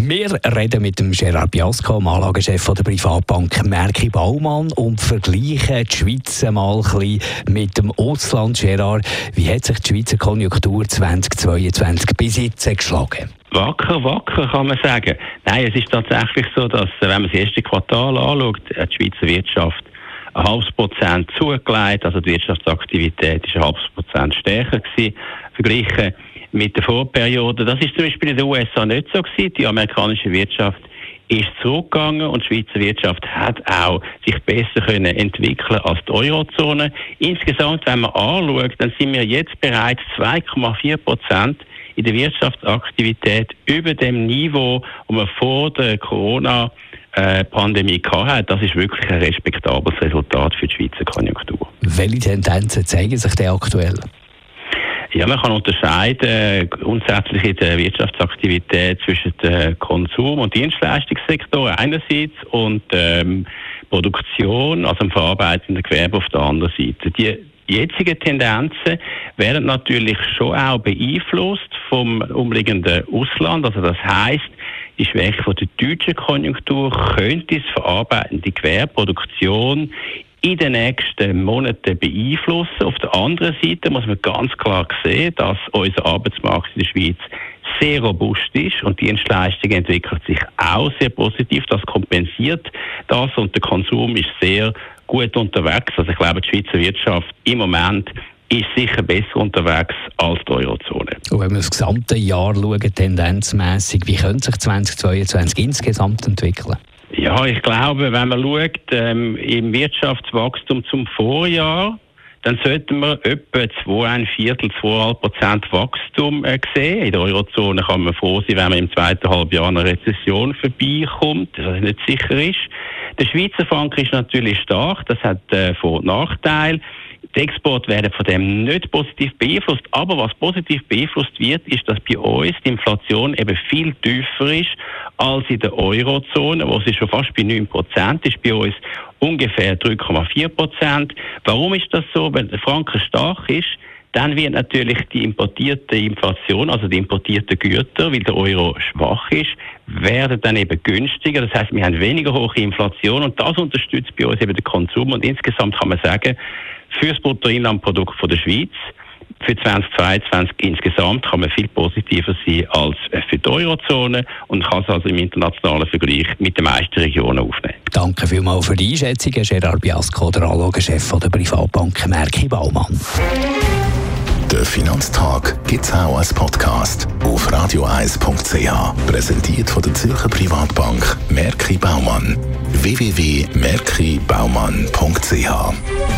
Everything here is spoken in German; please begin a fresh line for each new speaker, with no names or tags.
wir reden mit dem Gerard Biasco, dem Anlagechef der Privatbank Merki Baumann und vergleichen die Schweiz mal ein bisschen mit dem Ausland. Gerard, wie hat sich die Schweizer Konjunktur 2022 bis jetzt geschlagen?
Wacker, wacker kann man sagen. Nein, es ist tatsächlich so, dass, wenn man das erste Quartal anschaut, die Schweizer Wirtschaft ein halbes Prozent zugelegt, also die Wirtschaftsaktivität ist ein halbes Prozent stärker gewesen, verglichen mit der Vorperiode. Das ist zum Beispiel in den USA nicht so gewesen. Die amerikanische Wirtschaft ist zurückgegangen und die Schweizer Wirtschaft hat auch sich besser können entwickeln als die Eurozone. Insgesamt, wenn man anschaut, dann sind wir jetzt bereits 2,4 Prozent in der Wirtschaftsaktivität über dem Niveau, wo man vor der Corona Pandemie hat. Das ist wirklich ein respektables Resultat für die Schweizer Konjunktur.
Welche Tendenzen zeigen sich denn aktuell?
Ja, man kann unterscheiden grundsätzlich in der Wirtschaftsaktivität zwischen dem Konsum- und Dienstleistungssektor einerseits und ähm, Produktion, also dem verarbeitenden Gewerbe auf der anderen Seite. Die jetzigen Tendenzen werden natürlich schon auch beeinflusst vom umliegenden Ausland. Also das heißt, die Schwäche von der deutschen Konjunktur könnte das verarbeitende Gewerbe, Produktion in den nächsten Monaten beeinflussen. Auf der anderen Seite muss man ganz klar sehen, dass unser Arbeitsmarkt in der Schweiz sehr robust ist und die Dienstleistung entwickelt sich auch sehr positiv. Das kompensiert das und der Konsum ist sehr gut unterwegs. Also ich glaube, die Schweizer Wirtschaft im Moment ist sicher besser unterwegs als die Eurozone.
Und wenn wir das gesamte Jahr schauen, tendenzmässig, wie könnte sich 2022 insgesamt entwickeln?
Ja, ich glaube, wenn man schaut, ähm, im Wirtschaftswachstum zum Vorjahr, dann sollten wir etwa 2, Viertel, 2,5 Prozent Wachstum äh, sehen. In der Eurozone kann man froh sein, wenn man im zweiten Halbjahr eine Rezession vorbeikommt, was nicht sicher ist. Der Schweizer Franken ist natürlich stark, das hat äh, Vor- und Nachteile. Die Exporte werden von dem nicht positiv beeinflusst. Aber was positiv beeinflusst wird, ist, dass bei uns die Inflation eben viel tiefer ist als in der Eurozone, wo sie schon fast bei 9 Prozent ist. Bei uns ungefähr 3,4 Prozent. Warum ist das so? Wenn der Franken stark ist, dann wird natürlich die importierte Inflation, also die importierten Güter, weil der Euro schwach ist, werden dann eben günstiger. Das heißt, wir haben weniger hohe Inflation und das unterstützt bei uns eben den Konsum. Und insgesamt kann man sagen, für das Bruttoinlandprodukt von der Schweiz für 2022 insgesamt kann man viel positiver sein als für die Eurozone und kann es also im internationalen Vergleich mit den meisten Regionen aufnehmen.
Danke vielmals für die Einschätzung, Gerard Biasco, der Anlagechef der Privatbank Merki Baumann.
Der Finanztag gibt es auch als Podcast auf radioeis.ch. Präsentiert von der Zürcher Privatbank Merki Baumann. www.merkibaumann.ch